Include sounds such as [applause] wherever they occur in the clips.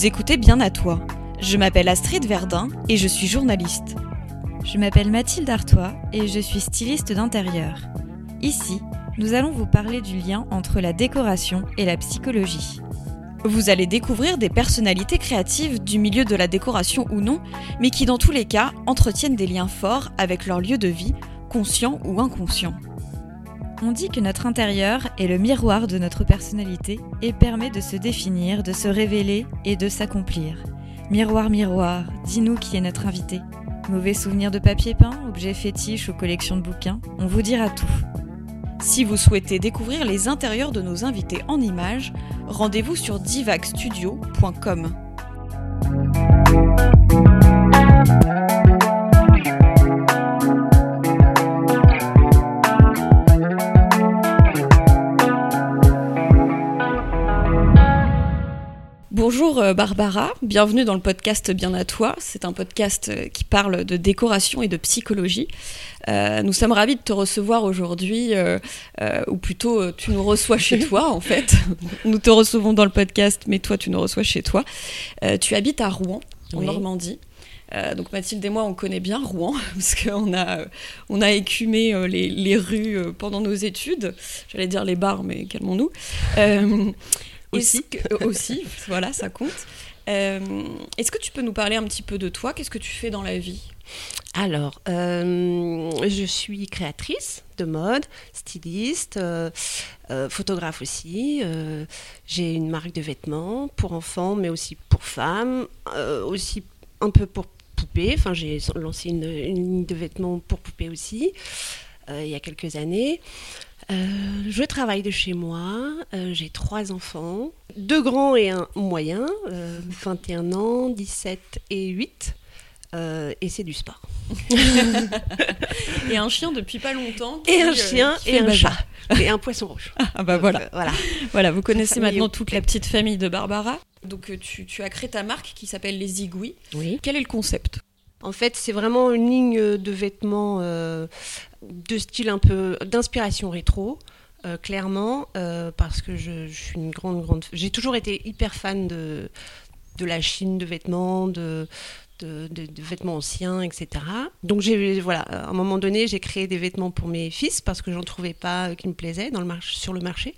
Vous écoutez bien à toi. Je m'appelle Astrid Verdun et je suis journaliste. Je m'appelle Mathilde Artois et je suis styliste d'intérieur. Ici, nous allons vous parler du lien entre la décoration et la psychologie. Vous allez découvrir des personnalités créatives du milieu de la décoration ou non, mais qui dans tous les cas entretiennent des liens forts avec leur lieu de vie, conscient ou inconscient. On dit que notre intérieur est le miroir de notre personnalité et permet de se définir, de se révéler et de s'accomplir. Miroir, miroir, dis-nous qui est notre invité. Mauvais souvenirs de papier peint, objets fétiches ou collections de bouquins, on vous dira tout. Si vous souhaitez découvrir les intérieurs de nos invités en images, rendez-vous sur divagstudio.com. Bonjour euh, Barbara, bienvenue dans le podcast Bien à toi. C'est un podcast euh, qui parle de décoration et de psychologie. Euh, nous sommes ravis de te recevoir aujourd'hui, ou plutôt tu nous reçois chez toi en fait. [laughs] Nous te recevons dans le podcast, mais toi tu nous reçois chez toi. tu habites à Rouen, en Normandie. donc Mathilde et moi, on connaît bien Rouen [laughs] parce qu'on a, on a écumé les, les, rues pendant nos études. J'allais dire les bars, mais calmons-nous aussi. aussi, [laughs] voilà, ça compte. Euh, est-ce que tu peux nous parler un petit peu de toi? Qu'est-ce que tu fais dans la vie? Alors, euh, je suis créatrice de mode, styliste, euh, photographe aussi. J'ai une marque de vêtements pour enfants, mais aussi pour femmes, aussi un peu pour poupées. Enfin, j'ai lancé une, une, ligne de vêtements pour poupées aussi il y a quelques années. Euh, je travaille de chez moi, euh, j'ai trois enfants, deux grands et un moyen, 21 euh, ans, 17 et 8. et c'est du sport. et un chien depuis pas longtemps. et un chien et un chat. Et un poisson rouge. [laughs] Ah bah voilà. voilà. Voilà, vous connaissez maintenant toute la petite famille de Barbara. Donc tu, tu as créé ta marque qui s'appelle Les Zigouis. Oui. Quel est le concept? En fait, c'est vraiment une ligne de vêtements euh, de style un peu d'inspiration rétro. Euh, clairement, euh, parce que je, suis une grande, grande. J'ai toujours été hyper fan de, de la Chine de vêtements, de, de, vêtements anciens, etc. Donc, voilà, à un moment donné, j'ai créé des vêtements pour mes fils parce que j'en trouvais pas qui me plaisaient sur le marché.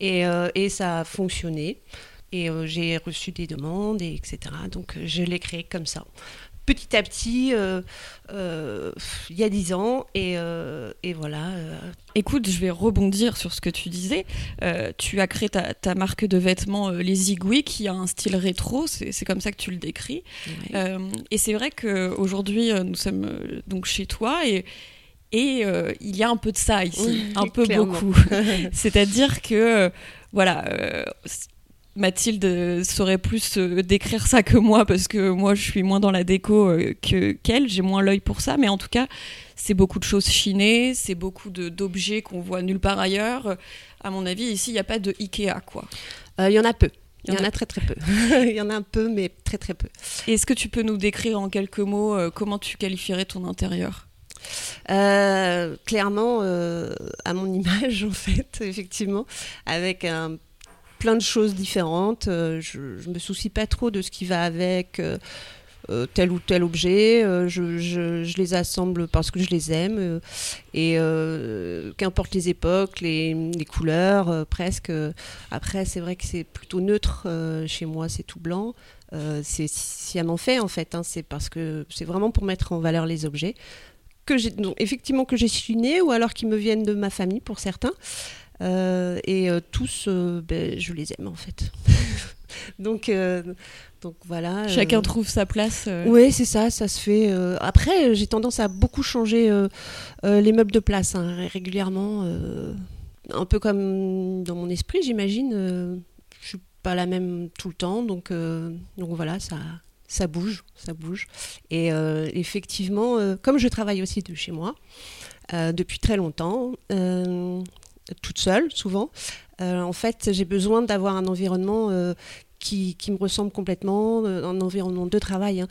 Et, et ça a fonctionné. Et j'ai reçu des demandes, et etc. Donc, je l'ai créé comme ça petit à petit euh, euh, il y a dix ans et, euh, et voilà. Écoute, je vais rebondir sur ce que tu disais. tu as créé ta, marque de vêtements Les Zigouis qui a un style rétro, c'est comme ça que tu le décris. et c'est vrai qu'aujourd'hui nous sommes donc chez toi et et il y a un peu de ça ici, un peu beaucoup. [laughs] C'est-à-dire que, voilà, Mathilde saurait plus euh, décrire ça que moi parce que moi je suis moins dans la déco euh, que qu'elle, j'ai moins l'œil pour ça, mais en tout cas c'est beaucoup de choses chinées, c'est beaucoup d'objets qu'on voit nulle part ailleurs. À mon avis ici il n'y a pas de Ikea quoi. Euh, il y en a peu. Il y, en a, très très peu. [laughs] [laughs] Il y en a un peu, mais très très peu. Est-ce que tu peux nous décrire en quelques mots comment tu qualifierais ton intérieur? Clairement, à mon [laughs] image, en fait, effectivement, avec un plein de choses différentes. Euh, je, ne me soucie pas trop de ce qui va avec. Euh, euh, tel ou tel objet, je, les assemble parce que je les aime et qu'importe les époques, les, couleurs, presque. Après, c'est vrai que c'est plutôt neutre chez moi, c'est tout blanc. c'est sciemment fait en fait, hein. c'est parce que c'est vraiment pour mettre en valeur les objets que j'ai effectivement que j'ai chiné ou alors qui me viennent de ma famille pour certains. Euh, et euh, tous, euh, ben, je les aime en fait. [laughs] donc, donc voilà. Chacun trouve sa place. Oui, c'est ça, ça se fait. Après, j'ai tendance à beaucoup changer les meubles de place hein, régulièrement. un peu comme dans mon esprit, j'imagine. je suis pas la même tout le temps, donc, donc voilà, ça, ça bouge, ça bouge. Et effectivement, comme je travaille aussi de chez moi depuis très longtemps, toute seule souvent. Euh, en fait, j'ai besoin d'avoir un environnement euh, qui, qui, me ressemble complètement, euh, un environnement de travail hein,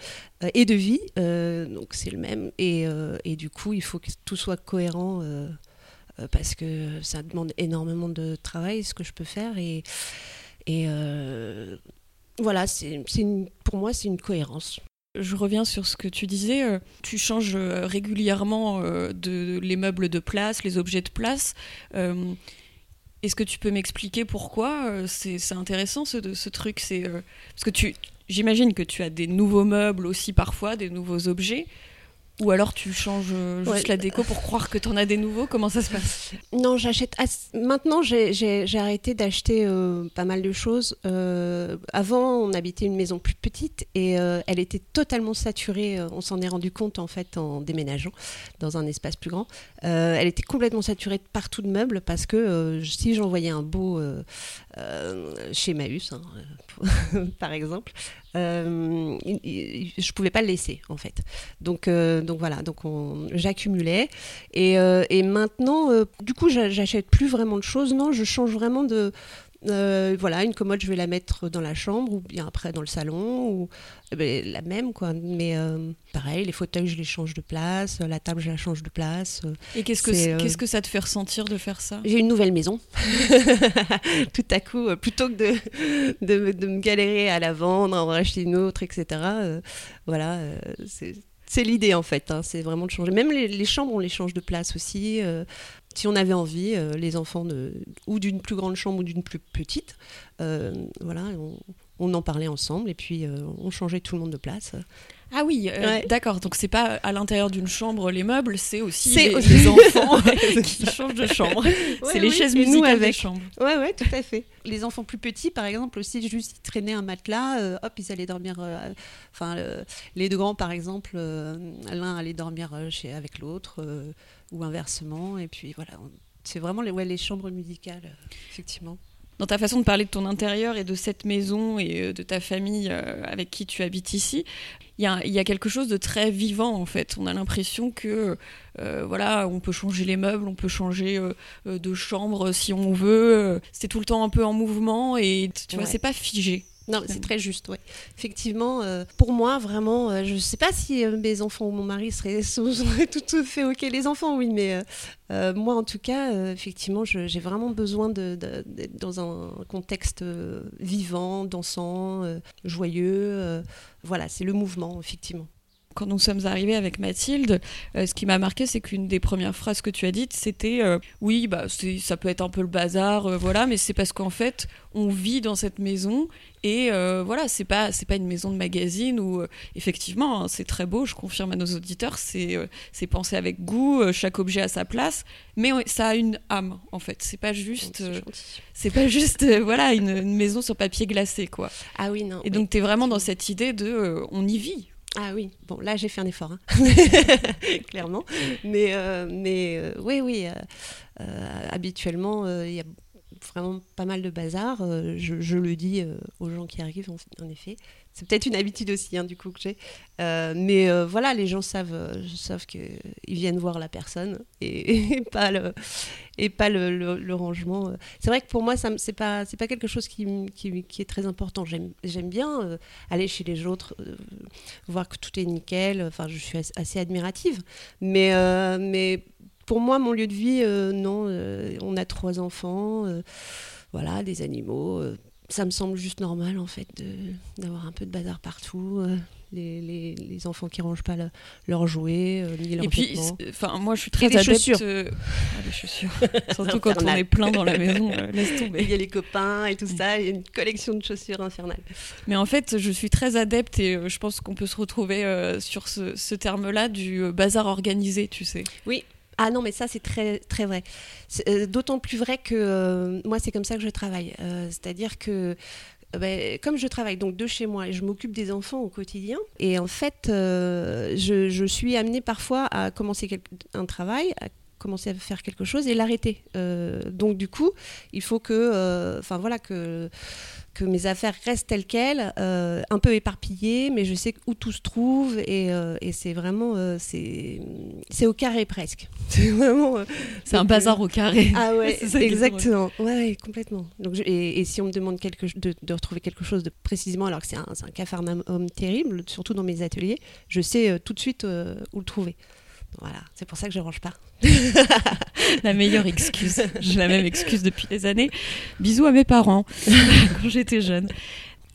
et de vie. donc c'est le même. Et, et, du coup, il faut que tout soit cohérent parce que ça demande énormément de travail, ce que je peux faire. Et, et voilà, c'est pour moi, c'est une cohérence. Je reviens sur ce que tu disais. Euh, tu changes euh, régulièrement euh, de, les meubles de place, les objets de place. Est-ce que tu peux m'expliquer pourquoi c'est intéressant ce, ce truc C'est parce que j'imagine que tu as des nouveaux meubles aussi parfois, des nouveaux objets. Ou alors tu changes euh, juste la déco pour croire que tu en as des nouveaux Comment ça se passe? Non, j'achète. Maintenant, j'ai arrêté d'acheter euh, pas mal de choses. Euh, avant, on habitait une maison plus petite et elle était totalement saturée. On s'en est rendu compte en fait en déménageant dans un espace plus grand. elle était complètement saturée de partout de meubles parce que si j'envoyais un beau chez Maüs, hein, [laughs] par exemple, euh, je pouvais pas le laisser en fait. Donc, euh, donc voilà, donc j'accumulais et, euh, et, maintenant, euh, du coup, j'achète plus vraiment de choses. Non, je change vraiment de euh, voilà, une commode, je vais la mettre dans la chambre ou bien après dans le salon, ou eh ben, la même quoi. Mais euh, pareil, les fauteuils, je les change de place, la table, je la change de place. Et qu'est-ce que euh, qu'est-ce que ça te fait ressentir de faire ça? J'ai une nouvelle maison. [laughs] Tout à coup, plutôt que de, de, de, me galérer à la vendre, en racheter une autre, etc. voilà, c'est l'idée en fait, hein, c'est vraiment de changer. Même les, chambres, on les change de place aussi si on avait envie, euh, les enfants de, ou d'une plus grande chambre ou d'une plus petite, euh, voilà, on, en parlait ensemble et puis euh, on changeait tout le monde de place. Ah oui, d'accord. Donc c'est pas à l'intérieur d'une chambre les meubles, c'est aussi les, [laughs] enfants [laughs] qui changent de chambre. c'est les chaises musicales avec. des chambres. Ouais, ouais, tout à fait. Les enfants plus petits, par exemple, aussi juste ils traînaient un matelas, hop, ils allaient dormir. Enfin, les deux grands, par exemple, l'un allait dormir chez avec l'autre ou inversement. Et puis voilà, c'est vraiment les, ouais, les chambres musicales, euh, effectivement. Dans ta façon de parler de ton intérieur et de cette maison et euh, de ta famille euh, avec qui tu habites ici, il y a, y a, quelque chose de très vivant en fait. On a l'impression que voilà, on peut changer les meubles, on peut changer de chambre si on veut. c'est tout le temps un peu en mouvement et tu vois, c'est pas figé. Non, c'est très juste, ouais. Effectivement, euh, pour moi, vraiment, euh, je ne sais pas si euh, mes enfants ou mon mari seraient, [laughs] tout à fait OK. Les enfants, oui, mais moi, en tout cas, effectivement, j'ai vraiment besoin d'être dans un contexte vivant, dansant, joyeux. voilà, c'est le mouvement, effectivement quand nous sommes arrivés avec Mathilde, ce qui m'a marqué, c'est qu'une des premières phrases que tu as dites, c'était oui, bah, ça peut être un peu le bazar, voilà, mais c'est parce qu'en fait, on vit dans cette maison et euh, voilà, c'est pas c'est pas une maison de magazine où euh, effectivement hein, c'est très beau. Je confirme à nos auditeurs, c'est euh, c'est pensé avec goût, chaque objet à sa place, mais ça a une âme en fait. C'est pas juste c'est pas juste [laughs] voilà une, maison sur papier glacé quoi. Ah oui non. Et donc tu es vraiment dans cette idée de on y vit. Ah oui, bon là j'ai fait un effort, hein. [laughs] [laughs] clairement. Mais, mais oui, oui, habituellement il y a vraiment pas mal de bazar. Euh, je, le dis euh, aux gens qui arrivent, en, effet. C'est peut-être une habitude aussi, hein, du coup, que j'ai. Euh, mais voilà, les gens savent, savent qu'ils viennent voir la personne [laughs] et, pas le, et pas le, rangement. C'est vrai que pour moi, ce n'est pas, pas quelque chose qui, qui, est très important. J'aime bien aller chez les autres, voir que tout est nickel. Enfin, je suis assez admirative. Mais, mais pour moi, mon lieu de vie, euh, non. Euh, on a trois enfants, euh, voilà, des animaux. ça me semble juste normal, en fait, d'avoir un peu de bazar partout. Les, les, les, enfants qui rangent pas leurs jouets, ni leurs Et puis, enfin, moi, je suis très adepte. Chaussures. Ah, les chaussures. [laughs] Surtout quand on est plein dans la maison, laisse [laughs] tomber. Il y a les copains et tout ça, il y a une collection de chaussures infernale. Mais en fait, je suis très adepte et je pense qu'on peut se retrouver sur ce, ce terme-là du bazar organisé, tu sais. Oui, ah non, mais ça, c'est très, très vrai. Euh, d'autant plus vrai que euh, moi, c'est comme ça que je travaille. Euh, c'est-à-dire que ben, comme je travaille donc de chez moi et je m'occupe des enfants au quotidien, et en fait, je, je, suis amenée parfois à commencer un travail, à commencer à faire quelque chose et l'arrêter. donc du coup, il faut que, enfin voilà, que que mes affaires restent telles quelles, euh, un peu éparpillées, mais je sais où tout se trouve et, euh, c'est vraiment euh, c'est au carré presque. [laughs] C'est vraiment c'est un bazar au carré. Ah [laughs] ouais, exactement. Ouais, complètement. Donc et, si on me demande quelque, de, de, retrouver quelque chose de précisément, alors que c'est un, un cafarnaum terrible, surtout dans mes ateliers, je sais tout de suite où le trouver. Voilà, c'est pour ça que je range pas. [laughs] la meilleure excuse. J'ai la même excuse depuis des années. Bisous à mes parents [laughs] quand j'étais jeune.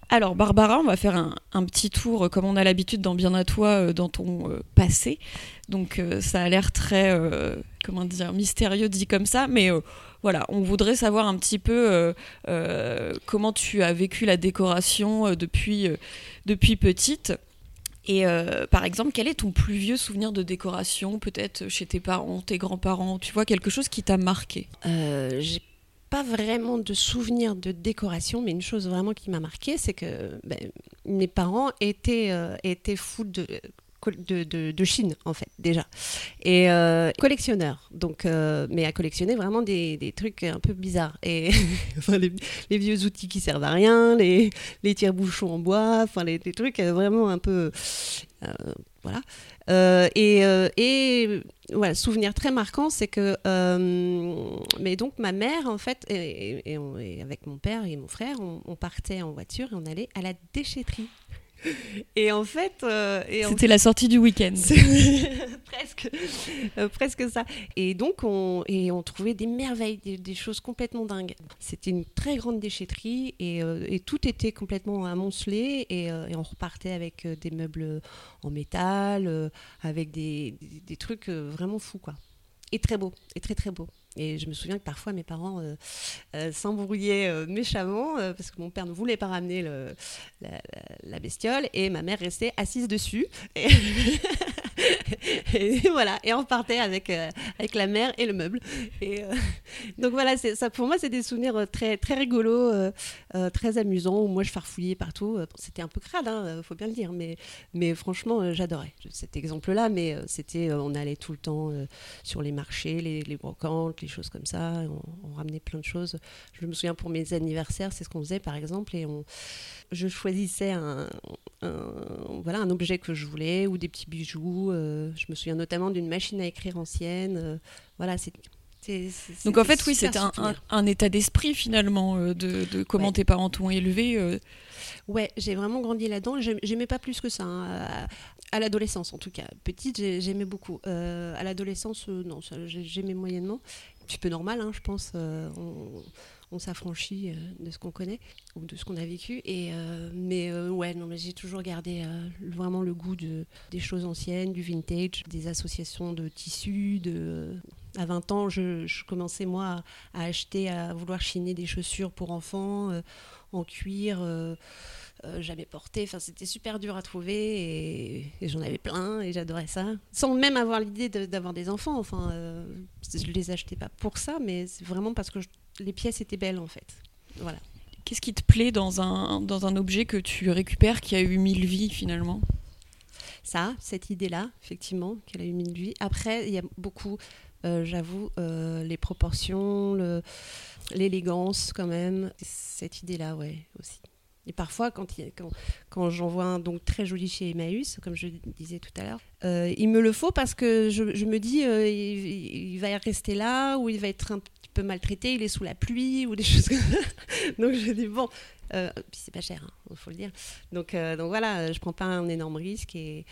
Alors Barbara, on va faire un, petit tour, comme on a l'habitude dans Bien à toi, dans ton passé. Donc ça a l'air très, comment dire, mystérieux dit comme ça, mais voilà, on voudrait savoir un petit peu comment tu as vécu la décoration depuis, depuis petite. Et euh, par exemple, quel est ton plus vieux souvenir de décoration, peut-être chez tes parents, tes grands-parents? Tu vois, quelque chose qui t'a marqué? Euh, J'ai pas vraiment de souvenir de décoration, mais une chose vraiment qui m'a marqué, c'est que ben, mes parents étaient, euh, étaient fous de de, Chine, en fait, déjà. Et euh, collectionneur, donc, euh, mais à collectionner vraiment des, trucs un peu bizarres. Et [laughs] les, vieux outils qui servent à rien, les, les tire-bouchons en bois, enfin, les, trucs euh, vraiment un peu. voilà. et, et voilà, souvenir très marquant, c'est que. mais donc, ma mère, en fait, et, avec mon père et mon frère, on partait en voiture et on allait à la déchetterie. Et en fait. Euh, C'était la sortie du week-end. [laughs] presque. Euh, presque ça. Et donc, on, et on trouvait des merveilles, des, choses complètement dingues. C'était une très grande déchetterie et, euh, et tout était complètement amoncelé. Et, et on repartait avec des meubles en métal, avec des, des, des trucs vraiment fous, quoi. Et très beau, et très très beau. Et je me souviens que parfois mes parents euh, euh, s'embrouillaient euh, méchamment parce que mon père ne voulait pas ramener la, bestiole et ma mère restait assise dessus. [laughs] [laughs] voilà, et on partait avec, avec la mère et le meuble. Et, [laughs] donc voilà, ça, pour moi, c'est des souvenirs très, très rigolos, très amusants, où moi je farfouillais partout. C'était un peu crade, hein, faut bien le dire, mais, mais franchement, j'adorais cet exemple-là. Mais c'était, on allait tout le temps sur les marchés, les, les brocantes les choses comme ça. On, ramenait plein de choses. Je me souviens pour mes anniversaires, c'est ce qu'on faisait par exemple, et je choisissais un, voilà, un objet que je voulais ou des petits bijoux. Euh, je me souviens notamment d'une machine à écrire ancienne. Euh, voilà, c'est donc en fait, oui, c'est un, état d'esprit finalement euh, de, comment tes parents t'ont élevé. Ouais, j'ai vraiment grandi là-dedans. J'aimais pas plus que ça. Hein, à, l'adolescence, en tout cas. Petite, j'aimais beaucoup. à l'adolescence, non, j'aimais moyennement petit peu normal, hein, je pense. Euh, on, s'affranchit euh, de ce qu'on connaît ou de ce qu'on a vécu. Et, euh, mais ouais, non, mais j'ai toujours gardé vraiment le goût de, des choses anciennes, du vintage, des associations de tissus. De... À 20 ans, je, commençais moi à, acheter, à vouloir chiner des chaussures pour enfants en cuir. Euh, jamais porté. Enfin, c'était super dur à trouver et, j'en avais plein et j'adorais ça. Sans même avoir l'idée d'avoir des enfants. Enfin, euh, je les achetais pas pour ça, mais c'est vraiment parce que les pièces étaient belles en fait. Voilà. Qu'est-ce qui te plaît dans un, dans un objet que tu récupères qui a eu mille vies finalement? Ça, cette idée-là, effectivement, qu'elle a eu mille vies. Après, il y a beaucoup, euh, j'avoue, les proportions, l'élégance quand même. Cette idée-là, ouais, aussi. Et parfois, quand, quand, quand j'en vois un donc, très joli chez Emmaüs, comme je disais tout à l'heure, euh, il me le faut parce que je, je me dis euh, il, va rester là ou il va être un peu maltraité, il est sous la pluie ou des [laughs] choses comme ça. donc je dis bon, euh, c'est pas cher, il hein, faut le dire. Donc, donc voilà, je prends pas un énorme risque et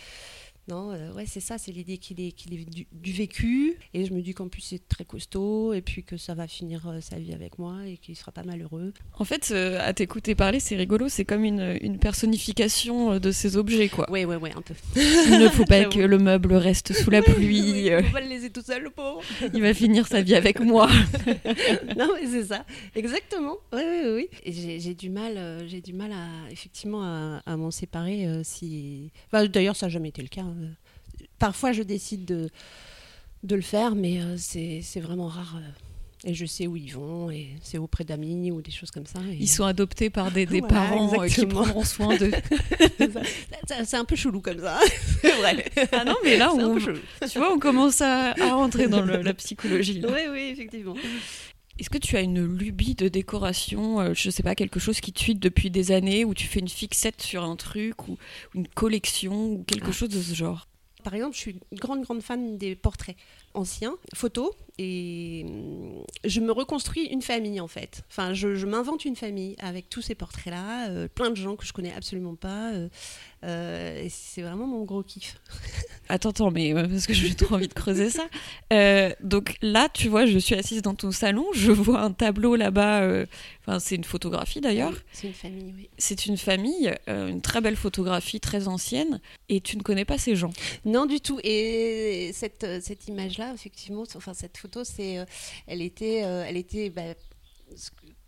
non, euh, ouais, c'est ça, c'est l'idée qu'il est, qu'il est du, vécu. Et je me dis qu'en plus, c'est très costaud et puis que ça va finir euh, sa vie avec moi et qu'il sera pas malheureux. En fait, euh, à t'écouter parler, c'est rigolo, c'est comme une, une, personnification de ces objets, quoi. Ouais, ouais, ouais, un peu. Il ne faut pas [laughs] que le meuble reste sous la pluie. il faut pas le laisser tout seul, le pauvre. il va finir sa vie avec moi. [laughs] non, mais c'est ça, exactement. Oui, oui, oui. Et j'ai, du mal, j'ai du mal à, effectivement, à, à m'en séparer si. d'ailleurs, ça n'a jamais été le cas. Hein parfois, je décide de, de le faire, mais euh, c'est vraiment rare. Euh, et je sais où ils vont, et c'est auprès d'amis ou des choses comme ça. Ils sont adoptés par des, des parents euh, qui prendront soin d'eux. [laughs] c'est un peu chelou comme ça, [laughs] c'est vrai. Ah non, mais là, on, tu vois, on commence à, à rentrer dans le, la psychologie. Oui, oui, effectivement. Est-ce que tu as une lubie de décoration, je sais pas, quelque chose qui te suit depuis des années, où tu fais une fixette sur un truc, ou une collection, ou quelque ah. chose de ce genre? Par exemple, je suis une grande, grande fan des portraits. Ancien, photo, et hum, je me reconstruis une famille en fait. Enfin, je, je m'invente une famille avec tous ces portraits-là, euh, plein de gens que je connais absolument pas. euh, euh, et c'est vraiment mon gros kiff. [laughs] Attends, attends, mais parce que j'ai trop envie de creuser ça. Donc là, tu vois, je suis assise dans ton salon, je vois un tableau là-bas. Enfin, c'est une photographie d'ailleurs. C'est une famille, oui. C'est une famille, une très belle photographie, très ancienne, et tu ne connais pas ces gens. Non, du tout. Et cette, cette effectivement, enfin cette photo, c'est, euh, elle était, euh, elle était bah,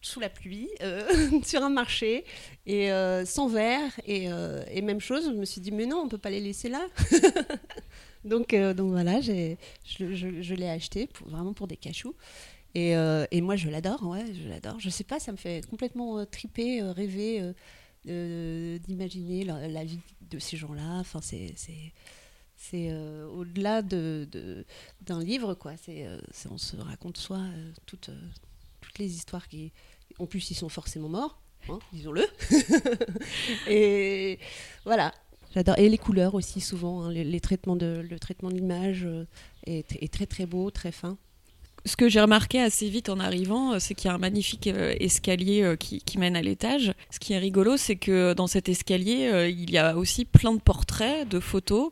sous la pluie, euh, [laughs] sur un marché, et sans verre. Et, même chose, je me suis dit, mais non, on peut pas les laisser là. [laughs] donc, donc voilà, je, je- l'ai acheté pour, vraiment pour des cachous. Et, et moi, je l'adore, ouais, je l'adore. Je sais pas, ça me fait complètement triper, rêver. d'imaginer la, la vie de ces gens-là. Enfin, c'est, c'est, euh, au-delà de, de- d'un livre, quoi. C'est, euh, c'est- on se raconte soi euh, toutes, euh, toutes les histoires qui. En plus, ils sont forcément morts, hein, disons-le. [laughs] et voilà. J'adore. Et les couleurs aussi, souvent. hein, les, les traitements de, le traitement de l'image est, est très, très beau, très fin. Ce que j'ai remarqué assez vite en arrivant, c'est qu'il y a un magnifique escalier qui, qui mène à l'étage. Ce qui est rigolo, c'est que dans cet escalier, il y a aussi plein de portraits, de photos.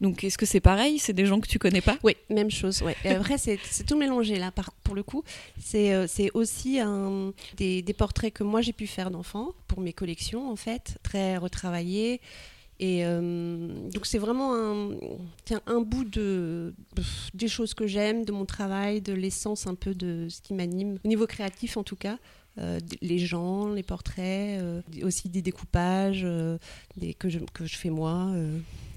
Donc, est-ce que c'est pareil? C'est des gens que tu connais pas? Oui, même chose. Ouais. Après, c'est tout mélangé là, pour le coup. C'est euh, aussi des, portraits que moi j'ai pu faire d'enfants pour mes collections, en fait, très retravaillés. Et euh, donc, c'est vraiment un, bout de, des choses que j'aime, de mon travail, de l'essence un peu de ce qui m'anime, au niveau créatif en tout cas. Euh, les gens, les portraits, aussi des découpages que je fais moi.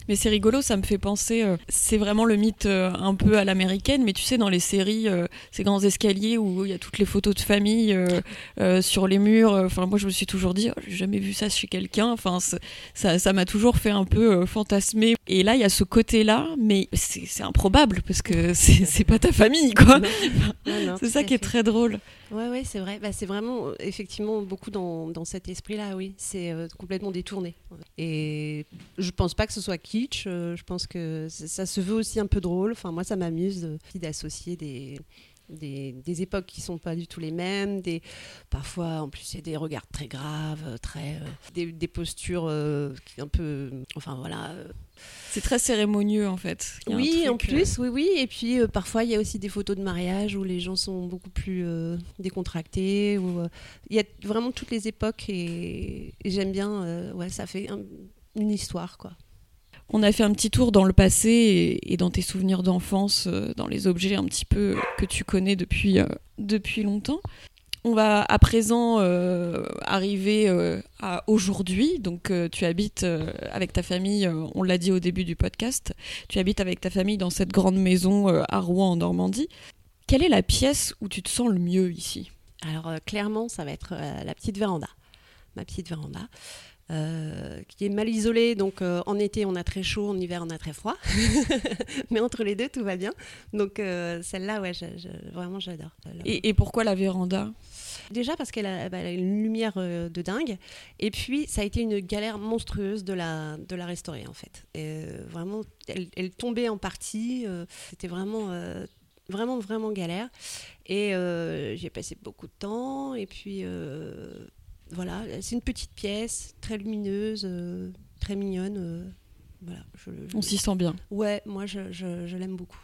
Mais c'est rigolo, ça me fait penser. euh, c'est vraiment le mythe euh, un peu à l'américaine, mais tu sais, dans les séries, euh, ces grands escaliers où il y a toutes les photos de famille sur les murs. Enfin, moi, je me suis toujours dit, oh, j'ai jamais vu ça chez quelqu'un. Enfin, ça, ça m'a toujours fait un peu fantasmer. Et là, il y a ce côté-là, mais c'est improbable parce que [laughs] c'est pas ta famille, quoi. C'est ça qui est très drôle. Ouais, ouais, c'est vrai. Bah, c'est vraiment, euh, effectivement, beaucoup dans, dans cet esprit-là, oui. C'est euh, complètement détourné. Et je pense pas que ce soit kitsch. euh, je pense que ça se veut aussi un peu drôle. Enfin, moi, ça m'amuse d'associer des, des, des époques qui sont pas du tout les mêmes. Des, parfois, en plus, il y a des regards très graves, euh, très, euh, des, des postures euh, qui un peu. Enfin, voilà. euh, C'est très cérémonieux, en fait. Oui, en plus, oui, oui. Et puis euh, parfois, il y a aussi des photos de mariage où les gens sont beaucoup plus euh, décontractés. Où, euh, il y a vraiment toutes les époques et, et j'aime bien. ouais, ça fait un- une histoire, quoi. On a fait un petit tour dans le passé et, dans tes souvenirs d'enfance, euh, dans les objets un petit peu que tu connais depuis, euh, depuis longtemps. On va à présent euh, arriver à aujourd'hui. Donc, tu habites avec ta famille, on l'a dit au début du podcast, tu habites avec ta famille dans cette grande maison à Rouen en Normandie. Quelle est la pièce où tu te sens le mieux ici? Alors clairement, ça va être la petite véranda, ma petite véranda. Euh, qui est mal isolée, donc euh, en été on a très chaud, en hiver on a très froid, [laughs] mais entre les deux tout va bien. Donc euh, celle-là, ouais, je- je- vraiment j'adore. et, et pourquoi la véranda? Déjà parce qu'elle a, bah, elle a une lumière de dingue. Et puis, ça a été une galère monstrueuse de la, de la restaurer, en fait. Et, vraiment, elle, elle tombait en partie. euh, C'était vraiment, euh, vraiment, vraiment galère. Et euh, j'ai passé beaucoup de temps. Et puis, voilà, c'est une petite pièce, très lumineuse, euh, très mignonne. euh, voilà, je- je- On s'y sent bien. Ouais, moi, je, l'aime beaucoup.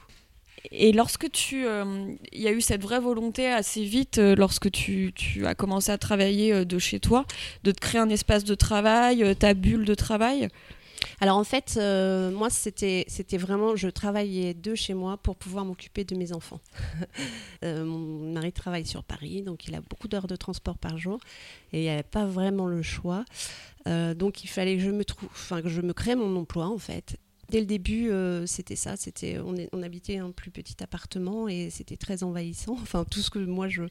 Et lorsque tu, euh, il y a eu cette vraie volonté assez vite, euh, lorsque tu, tu as commencé à travailler euh, de chez toi, de te créer un espace de travail, ta bulle de travail. Alors en fait, euh, moi c'était vraiment, je travaillais de chez moi pour pouvoir m'occuper de mes enfants. [laughs] Euh, mon mari travaille sur Paris, donc il a beaucoup d'heures de transport par jour et il n'y avait pas vraiment le choix. Euh, donc il fallait que je me trouve, enfin que je me crée mon emploi en fait. Dès le début, euh, c'était ça. C'était, on, habitait un plus petit appartement et c'était très envahissant. [laughs] Enfin, tout ce que moi, je,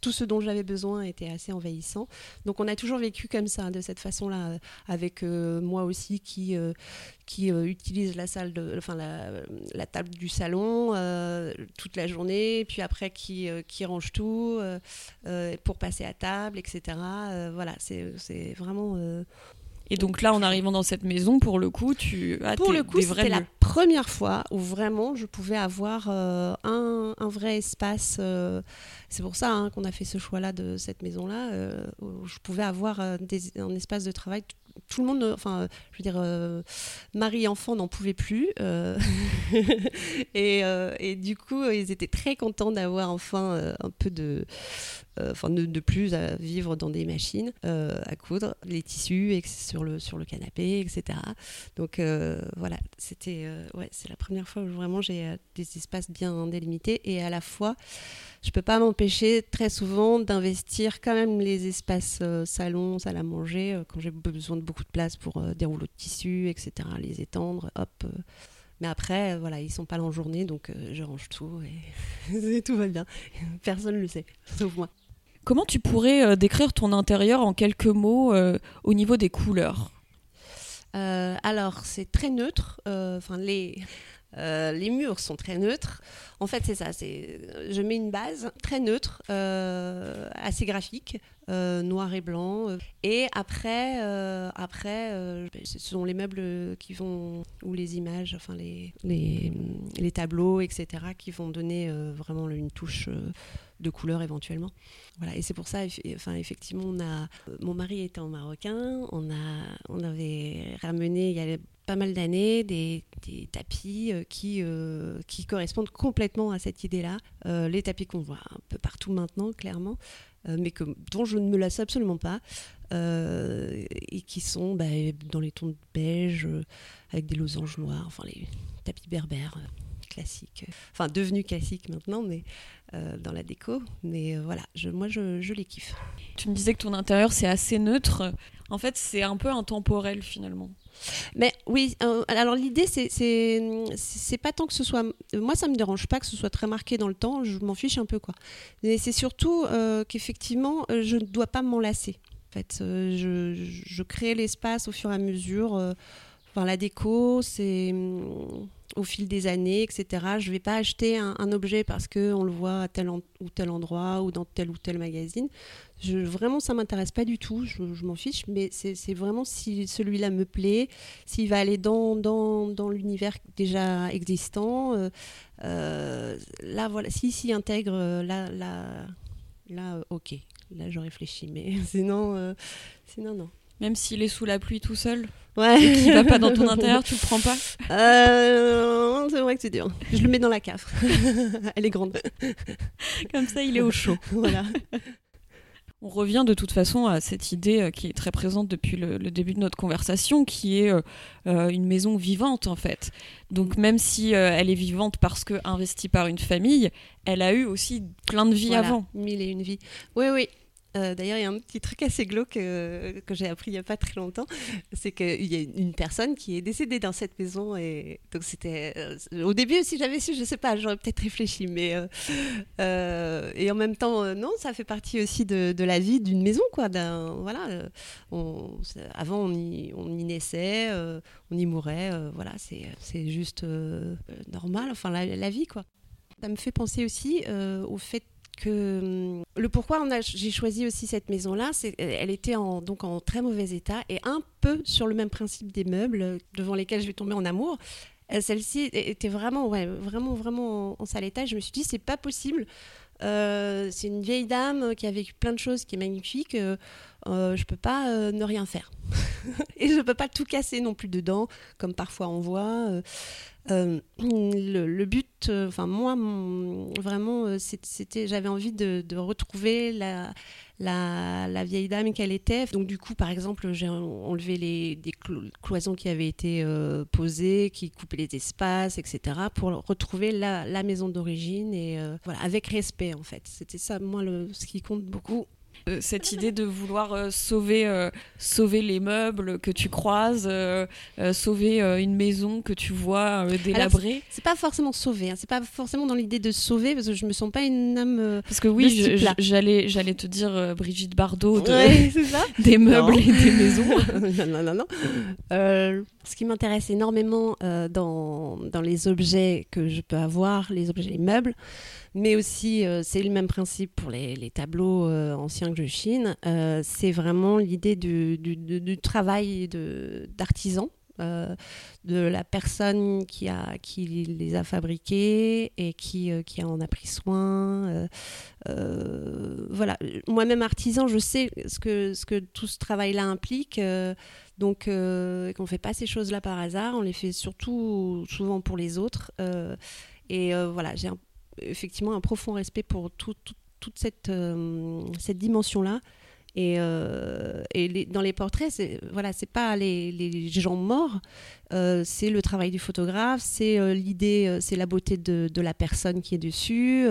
tout ce dont j'avais besoin était assez envahissant. Donc, on a toujours vécu comme ça, de cette façon-là, avec euh, moi aussi qui, euh, qui utilise la salle, de, enfin la, table du salon toute la journée, puis après qui, qui range tout pour passer à table, etc. Voilà, c'est vraiment. Et donc là, en arrivant dans cette maison, pour le coup, tu as Pour tes- le coup, c'était la première fois où vraiment je pouvais avoir euh, un, un vrai espace. euh, c'est pour ça hein, qu'on a fait ce choix-là de cette maison-là, euh, où je pouvais avoir des- un espace de travail. Tout- le monde, enfin, je veux dire, euh, mari et enfant n'en pouvaient plus. euh, [laughs] et, euh, et du coup, ils étaient très contents d'avoir enfin euh, un peu de. Enfin, de, de plus à vivre dans des machines à coudre, les tissus sur le, sur le canapé, etc. Donc voilà, c'était ouais, c'est la première fois où vraiment j'ai des espaces bien délimités et à la fois, je peux pas m'empêcher très souvent d'investir quand même les espaces salon, salle à manger quand j'ai besoin beaucoup de place pour euh, des rouleaux de tissu, etc. Les étendre, hop. euh. Mais après, euh, voilà, ils sont pas là en journée, donc je range tout et, [laughs] et tout va bien. [laughs] Personne le sait, sauf moi. Comment tu pourrais décrire ton intérieur en quelques mots euh, au niveau des couleurs? Euh, alors, c'est très neutre. euh, Enfin, les, euh, les murs sont très neutres. En fait, c'est ça. C'est, je mets une base très neutre, euh, assez graphique, euh, noir et blanc. Et après, après, ce sont les meubles qui vont ou les images, enfin les les, les tableaux, etc., qui vont donner vraiment une touche. De couleur éventuellement. Voilà, et c'est pour ça, enfin, effectivement, on a, euh, mon mari était en marocain, on, a, on avait ramené il y a pas mal d'années des, tapis euh, qui, euh, qui correspondent complètement à cette idée-là. Les tapis qu'on voit un peu partout maintenant, clairement, mais dont je ne me lasse absolument pas, et qui sont bah, dans les tons de beige, avec des losanges noirs, enfin les tapis berbères. Enfin devenus classiques maintenant, mais euh, dans la déco. Mais euh, voilà, je, moi je, je les kiffe. Tu me disais que ton intérieur c'est assez neutre. En fait, c'est un peu intemporel finalement. Mais oui, euh, alors l'idée, c'est, pas tant que ce soit. Moi, ça me dérange pas que ce soit très marqué dans le temps, je m'en fiche un peu, quoi. Mais c'est surtout qu'effectivement, je ne dois pas m'en lasser. En fait, je, je crée l'espace au fur et à mesure. Enfin, la déco, c'est au fil des années, etc. Je vais pas acheter un, objet parce que on le voit à tel ou tel endroit ou dans tel ou tel magazine. Je, vraiment, ça m'intéresse pas du tout. Je, m'en fiche, mais c'est vraiment si celui-là me plaît, s'il va aller dans, l'univers déjà existant. euh, euh, là, voilà, s'il s'y intègre, euh, là, là, là, ok. Là, je réfléchis, mais [laughs] sinon, sinon non. Même s'il est sous la pluie tout seul, Ouais. et qu'il va pas dans ton [laughs] intérieur, tu le prends pas Euh, c'est vrai que c'est dur. Je le mets dans la cave. [laughs] Elle est grande. Comme ça, il est au chaud. [laughs] Voilà. On revient de toute façon à cette idée euh, qui est très présente depuis le, le début de notre conversation, qui est euh, euh, une maison vivante en fait. Donc même si euh, elle est vivante parce que investie par une famille, elle a eu aussi plein de vies Voilà, avant. Mille et une vies. Oui, oui. Euh, D'ailleurs, il y a un petit truc assez glauque euh, que j'ai appris il n'y a pas très longtemps. C'est qu'il y a une personne qui est décédée dans cette maison. Et donc, c'était. euh, au début, si j'avais su, je sais pas, j'aurais peut-être réfléchi. Mais. et en même temps, non, ça fait partie aussi de, la vie d'une maison, quoi. Voilà. avant, on y, naissait, on y mourait. voilà, c'est juste normal. Enfin, la, vie, quoi. Ça me fait penser aussi au fait que hum, le pourquoi j'ai choisi aussi cette maison-là, c'est elle était en, donc en très mauvais état et un peu sur le même principe des meubles euh, devant lesquels je vais tomber en amour. Euh, Celle-ci était vraiment, ouais, vraiment, vraiment en, sale état. Je me suis dit, c'est pas possible. Euh, c'est une vieille dame qui a vécu plein de choses, qui est magnifique. Euh, je peux pas euh, ne rien faire. [laughs] et je peux pas tout casser non plus dedans, comme parfois on voit. Euh, euh, le, but, enfin moi, vraiment, c'était, j'avais envie de, retrouver la, la, vieille dame qu'elle était. Donc du coup, par exemple, j'ai en- enlevé les des clo- cloisons qui avaient été posées, qui coupaient les espaces, etc., pour retrouver la, maison d'origine et voilà, avec respect en fait. C'était ça, moi, ce qui compte beaucoup. Euh, cette idée de vouloir euh, sauver, euh, sauver les meubles que tu croises, euh, euh, sauver une maison que tu vois délabrée. C'est pas forcément sauver, hein, c'est pas forcément dans l'idée de sauver parce que je me sens pas une âme. Parce que oui, j'allais, j'allais te dire Brigitte Bardot de- Ouais, [laughs] des meubles Non. et des maisons. [laughs] non, non, non, non. Ce qui m'intéresse énormément dans, dans les objets que je peux avoir, les objets, les meubles, mais aussi c'est le même principe pour les, tableaux anciens que je chine. c'est vraiment l'idée du, du, du, travail d'artisan. Euh, de la personne qui, a, qui les a fabriqués et qui, euh, qui en a pris soin. Euh, voilà, moi-même artisan, je sais ce que, ce que tout ce travail-là implique. donc, qu'on ne fait pas ces choses-là par hasard, on les fait surtout souvent pour les autres. et voilà, j'ai effectivement un profond respect pour toute cette, cette dimension-là. Et, euh, et dans les portraits, c'est voilà, c'est pas les, les, gens morts, euh, c'est le travail du photographe, c'est euh, l'idée, c'est la beauté de, la personne qui est dessus.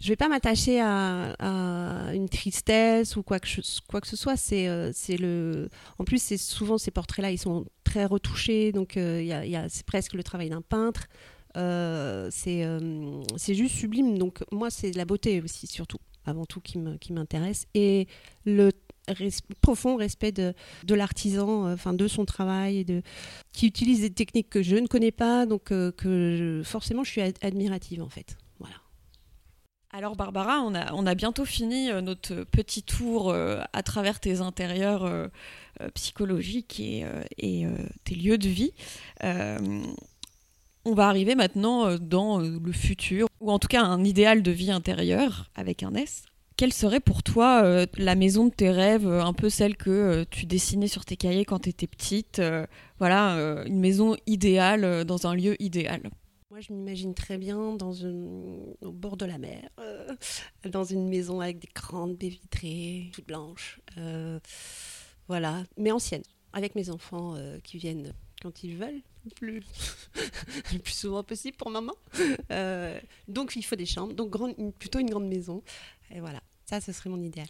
je vais pas m'attacher à, une tristesse ou quoi que, quoi que ce soit. C'est, c'est le, en plus, c'est souvent ces portraits-là, ils sont très retouchés, donc y c'est presque le travail d'un peintre. C'est, c'est juste sublime. Donc moi, c'est la beauté aussi, surtout avant tout qui m'intéresse, et le profond respect de, l'artisan, euh, enfin de son travail, de, qui utilise des techniques que je ne connais pas, donc euh, que forcément je suis admirative en fait. Voilà. Alors Barbara, on a, on a bientôt fini euh, notre petit tour à travers tes intérieurs psychologiques et, et tes lieux de vie. On va arriver maintenant euh, dans euh, le futur, ou en tout cas un idéal de vie intérieure avec un S. Quelle serait pour toi euh, la maison de tes rêves, un peu celle que tu dessinais sur tes cahiers quand tu étais petite Voilà, une maison idéale dans un lieu idéal? Moi, je m'imagine très bien dans au bord de la mer, dans une maison avec des grandes baies vitrées, toutes blanches. voilà, mais ancienne, avec mes enfants qui viennent quand ils veulent, le plus, [laughs] le plus souvent possible pour maman. Euh, donc il faut des chambres, donc plutôt une grande maison. Et voilà, ça, ce serait mon idéal.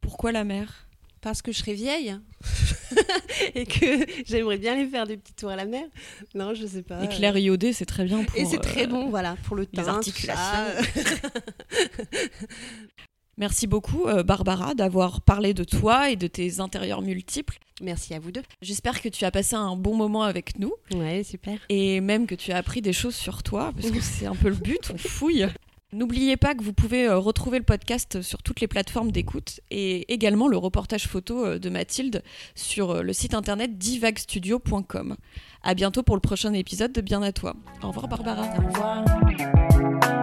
Pourquoi la mer? Parce que je serais vieille [laughs] et que j'aimerais bien aller faire des petits tours à la mer. Non, je sais pas. Éclair iodé, c'est très bien pour. Et c'est très euh, bon, voilà, pour le teint. articulations. [laughs] Merci beaucoup, euh, Barbara, d'avoir parlé de toi et de tes intérieurs multiples. Merci à vous deux. J'espère que tu as passé un bon moment avec nous. Ouais, super. Et même que tu as appris des choses sur toi, parce que [laughs] c'est un peu le but, on fouille. N'oubliez pas que vous pouvez euh, retrouver le podcast sur toutes les plateformes d'écoute et également le reportage photo euh, de Mathilde sur le site internet divagstudio.com. À bientôt pour le prochain épisode de Bien à toi. Au revoir Barbara. Au revoir.